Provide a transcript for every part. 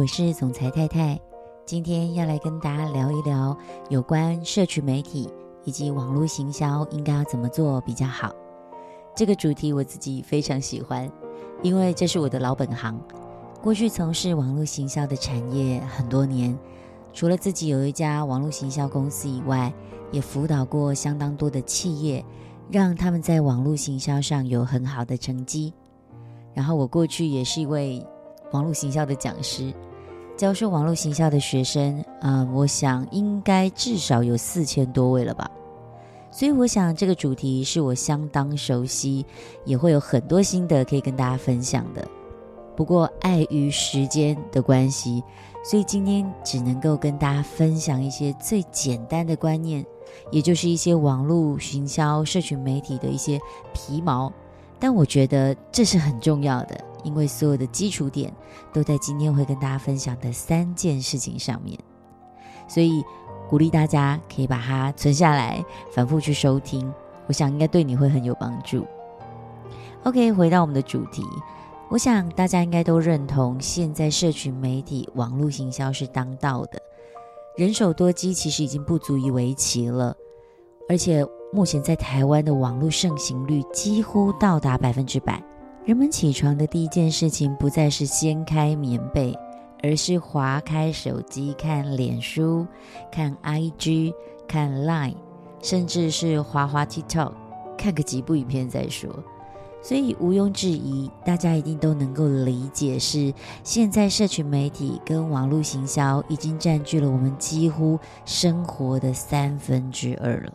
我是总裁太太。今天要来跟大家聊一聊有关社群媒体以及网络行销应该要怎么做比较好。这个主题我自己非常喜欢，因为这是我的老本行。过去从事网络行销的产业很多年，除了自己有一家网络行销公司以外，也辅导过相当多的企业，让他们在网络行销上有很好的成绩。然后我过去也是一位网络行销的讲师，教授网络行销的学生，啊、我想应该至少有四千多位了吧。所以我想这个主题是我相当熟悉，也会有很多心得可以跟大家分享的。不过碍于时间的关系，所以今天只能够跟大家分享一些最简单的观念，也就是一些网络行销、社群媒体的一些皮毛。但我觉得这是很重要的，因为所有的基础点都在今天会跟大家分享的三件事情上面，所以鼓励大家可以把它存下来，反复去收听，我想应该对你会很有帮助。OK，回到我们的主题，我想大家应该都认同，现在社群媒体网络行销是当道的，人手多机其实已经不足以为奇了，而且。目前在台湾的网络盛行率几乎到达百分之百。人们起床的第一件事情不再是掀开棉被，而是划开手机看脸书、看 IG、看 Line，甚至是滑滑 TikTok，看个几部影片再说。所以毋庸置疑，大家一定都能够理解是，是现在社群媒体跟网络行销已经占据了我们几乎生活的三分之二了。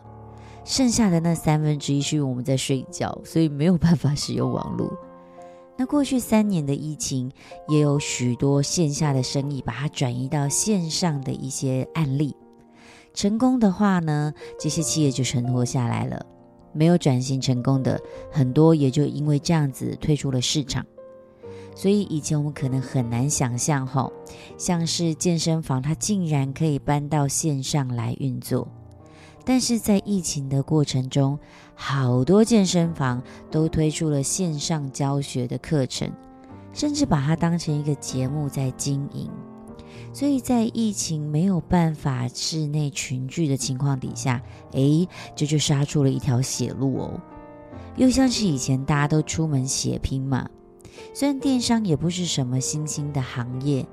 剩下的那三分之一是因为我们在睡觉，所以没有办法使用网络。那过去三年的疫情，也有许多线下的生意把它转移到线上的一些案例。成功的话呢，这些企业就存活下来了；没有转型成功的，很多也就因为这样子退出了市场。所以以前我们可能很难想象，吼，像是健身房，它竟然可以搬到线上来运作。但是在疫情的过程中，好多健身房都推出了线上教学的课程，甚至把它当成一个节目在经营。所以在疫情没有办法室内群聚的情况底下，诶，这就杀出了一条血路哦。又像是以前大家都出门血拼嘛，虽然电商也不是什么新兴的行业。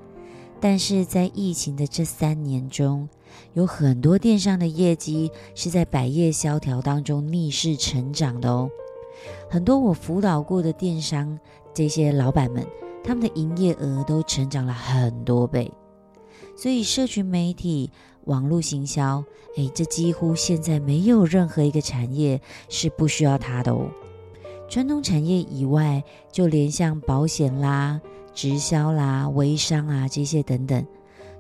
但是在疫情的这三年中，有很多电商的业绩是在百业萧条当中逆势成长的哦。很多我辅导过的电商这些老板们，他们的营业额都成长了很多倍。所以社群媒体、网络行销，诶，这几乎现在没有任何一个产业是不需要它的哦。传统产业以外，就连像保险啦。直销啦、微商啊，这些等等，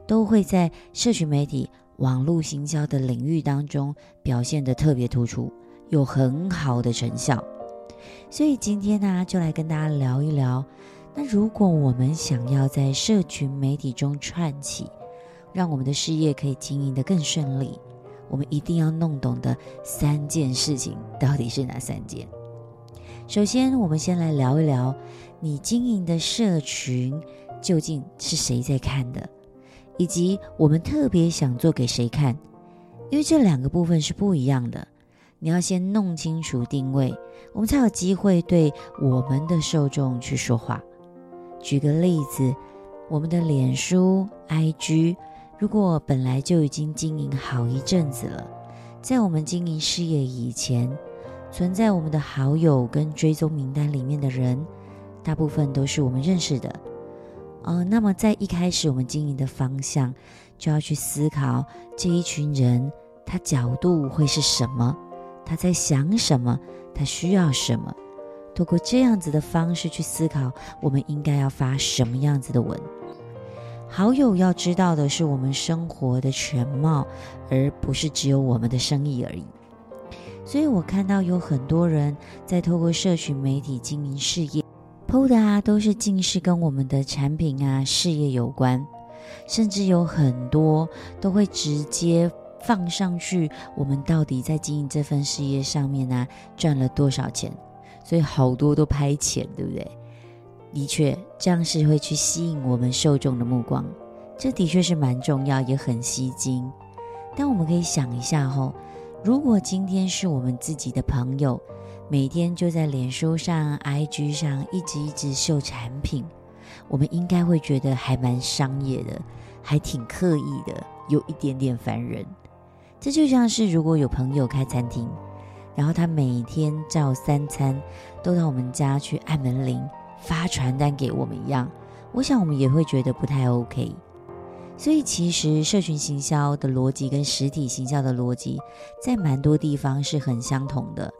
都会在社群媒体、网络行销的领域当中表现得特别突出，有很好的成效。所以今天呢，就来跟大家聊一聊，那如果我们想要在社群媒体中串起，让我们的事业可以经营得更顺利，我们一定要弄懂的三件事情到底是哪三件？首先，我们先来聊一聊。你经营的社群究竟是谁在看的，以及我们特别想做给谁看？因为这两个部分是不一样的。你要先弄清楚定位，我们才有机会对我们的受众去说话。举个例子，我们的脸书、IG，如果本来就已经经营好一阵子了，在我们经营事业以前，存在我们的好友跟追踪名单里面的人。大部分都是我们认识的，呃，那么在一开始我们经营的方向，就要去思考这一群人他角度会是什么，他在想什么，他需要什么，透过这样子的方式去思考，我们应该要发什么样子的文。好友要知道的是我们生活的全貌，而不是只有我们的生意而已。所以我看到有很多人在透过社群媒体经营事业。偷的啊，都是尽是跟我们的产品啊、事业有关，甚至有很多都会直接放上去。我们到底在经营这份事业上面呢、啊，赚了多少钱？所以好多都拍钱，对不对？的确，这样是会去吸引我们受众的目光。这的确是蛮重要，也很吸睛。但我们可以想一下吼，如果今天是我们自己的朋友，每天就在脸书上、IG 上一直一直秀产品，我们应该会觉得还蛮商业的，还挺刻意的，有一点点烦人。这就像是如果有朋友开餐厅，然后他每天照三餐都到我们家去按门铃、发传单给我们一样，我想我们也会觉得不太 OK。所以其实社群行销的逻辑跟实体行销的逻辑，在蛮多地方是很相同的。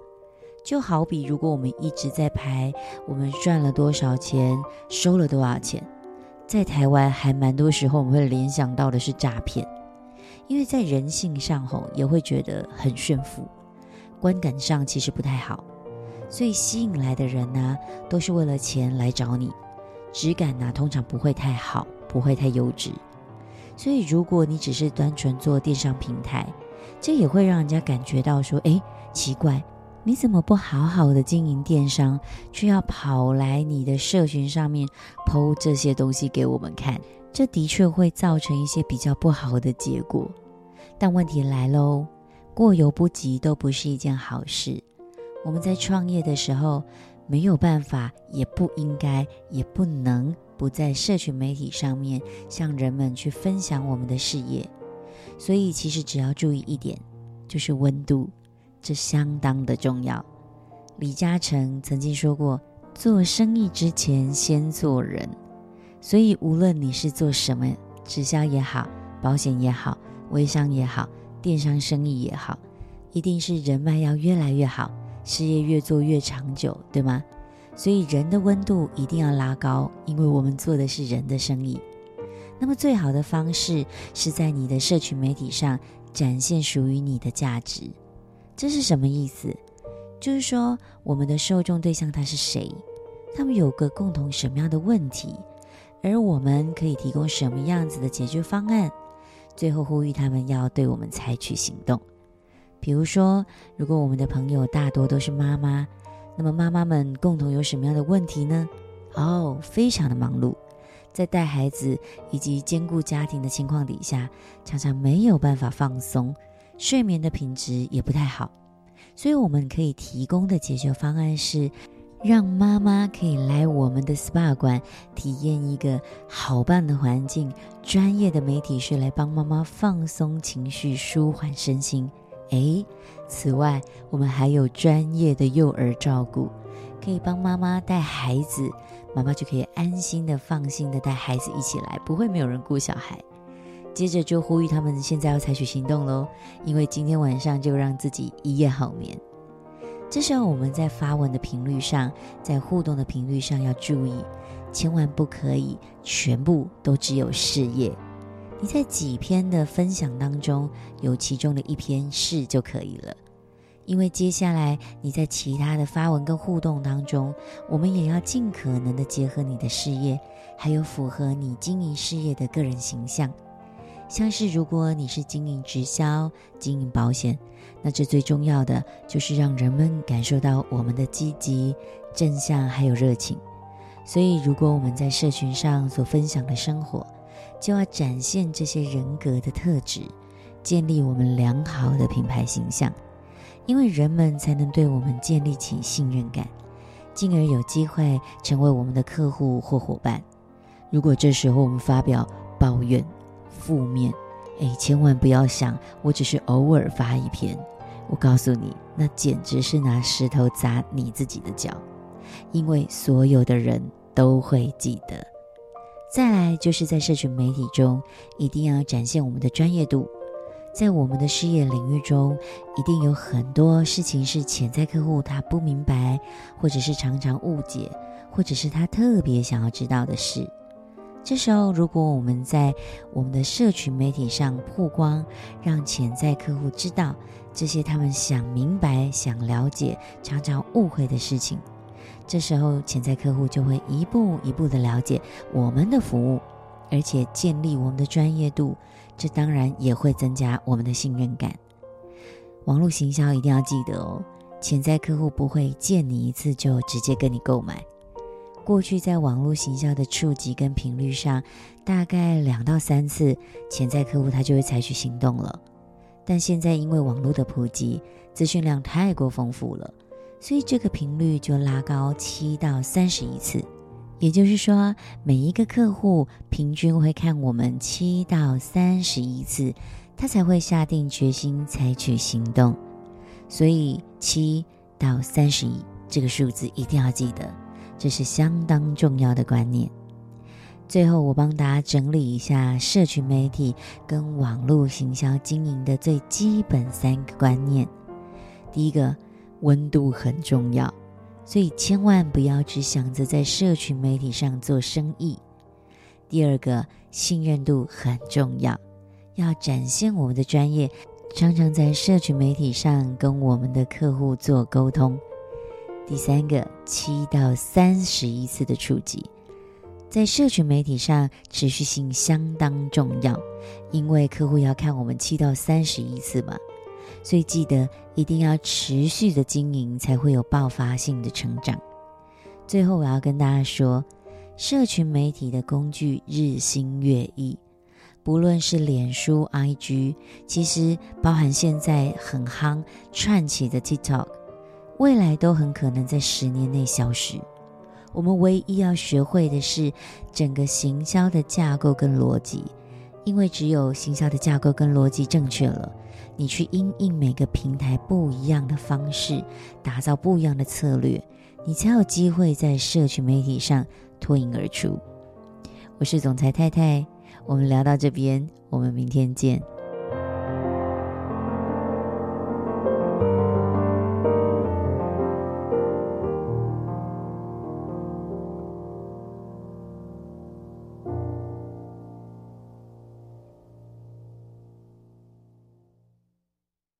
就好比如果我们一直在拍我们赚了多少钱、收了多少钱，在台湾还蛮多时候我们会联想到的是诈骗。因为在人性上吼也会觉得很炫富，观感上其实不太好，所以吸引来的人呢、都是为了钱来找你，质感呢、通常不会太好，不会太优质。所以如果你只是单纯做电商平台，这也会让人家感觉到说，哎，奇怪，你怎么不好好的经营电商，却要跑来你的社群上面 po 这些东西给我们看？这的确会造成一些比较不好的结果，但问题来喽，过犹不及都不是一件好事。我们在创业的时候，没有办法，也不应该，也不能不在社群媒体上面向人们去分享我们的事业。所以，其实只要注意一点，就是温度，这相当的重要。李嘉诚曾经说过：“做生意之前，先做人。”所以，无论你是做什么，直销也好，保险也好，微商也好，电商生意也好，一定是人脉要越来越好，事业越做越长久，对吗？所以，人的温度一定要拉高，因为我们做的是人的生意。那么，最好的方式是在你的社群媒体上展现属于你的价值。这是什么意思？就是说，我们的受众对象他是谁？他们有个共同什么样的问题？而我们可以提供什么样子的解决方案？最后呼吁他们要对我们采取行动。比如说，如果我们的朋友大多都是妈妈，那么妈妈们共同有什么样的问题呢？哦，非常的忙碌，在带孩子以及兼顾家庭的情况底下，常常没有办法放松，睡眠的品质也不太好。所以我们可以提供的解决方案是，让妈妈可以来我们的 SPA 馆体验一个好棒的环境，专业的媒体师来帮妈妈放松情绪、舒缓身心。诶，此外，我们还有专业的幼儿照顾，可以帮妈妈带孩子，妈妈就可以安心的、放心的带孩子一起来，不会没有人顾小孩。接着就呼吁他们现在要采取行动喽，因为今天晚上就让自己一夜好眠。这时候我们在发文的频率上，在互动的频率上要注意，千万不可以全部都只有事业。你在几篇的分享当中，有其中的一篇事就可以了。因为接下来你在其他的发文跟互动当中，我们也要尽可能的结合你的事业，还有符合你经营事业的个人形象。像是如果你是经营直销、经营保险，那这最重要的就是让人们感受到我们的积极、正向还有热情。所以，如果我们在社群上所分享的生活，就要展现这些人格的特质，建立我们良好的品牌形象，因为人们才能对我们建立起信任感，进而有机会成为我们的客户或伙伴。如果这时候我们发表抱怨，负面，哎，千万不要想，我只是偶尔发一篇。我告诉你，那简直是拿石头砸你自己的脚，因为所有的人都会记得。再来，就是在社群媒体中，一定要展现我们的专业度。在我们的事业领域中，一定有很多事情是潜在客户他不明白，或者是常常误解，或者是他特别想要知道的事。这时候，如果我们在我们的社群媒体上曝光，让潜在客户知道这些他们想明白、想了解、常常误会的事情，这时候潜在客户就会一步一步的了解我们的服务，而且建立我们的专业度，这当然也会增加我们的信任感。网络行销一定要记得哦，潜在客户不会见你一次就直接跟你购买。过去在网络行销的触及跟频率上，大概两到三次，潜在客户他就会采取行动了。但现在因为网络的普及，资讯量太过丰富了，所以这个频率就拉高七到三十一次。也就是说，每一个客户平均会看我们七到三十一次，他才会下定决心采取行动。所以七到三十一这个数字一定要记得。这是相当重要的观念。最后，我帮大家整理一下社群媒体跟网络行销经营的最基本三个观念。第一个，温度很重要，所以千万不要只想着在社群媒体上做生意。第二个，信任度很重要，要展现我们的专业，常常在社群媒体上跟我们的客户做沟通。第三个，七到三十一次的触及，在社群媒体上持续性相当重要，因为客户要看我们七到三十一次嘛，所以记得一定要持续的经营，才会有爆发性的成长。最后，我要跟大家说，社群媒体的工具日新月异，不论是脸书、IG，其实包含现在很夯串起的 TikTok。未来都很可能在十年内消失。我们唯一要学会的是整个行销的架构跟逻辑，因为只有行销的架构跟逻辑正确了，你去因应每个平台不一样的方式，打造不一样的策略，你才有机会在社群媒体上脱颖而出。我是总裁太太，我们聊到这边，我们明天见。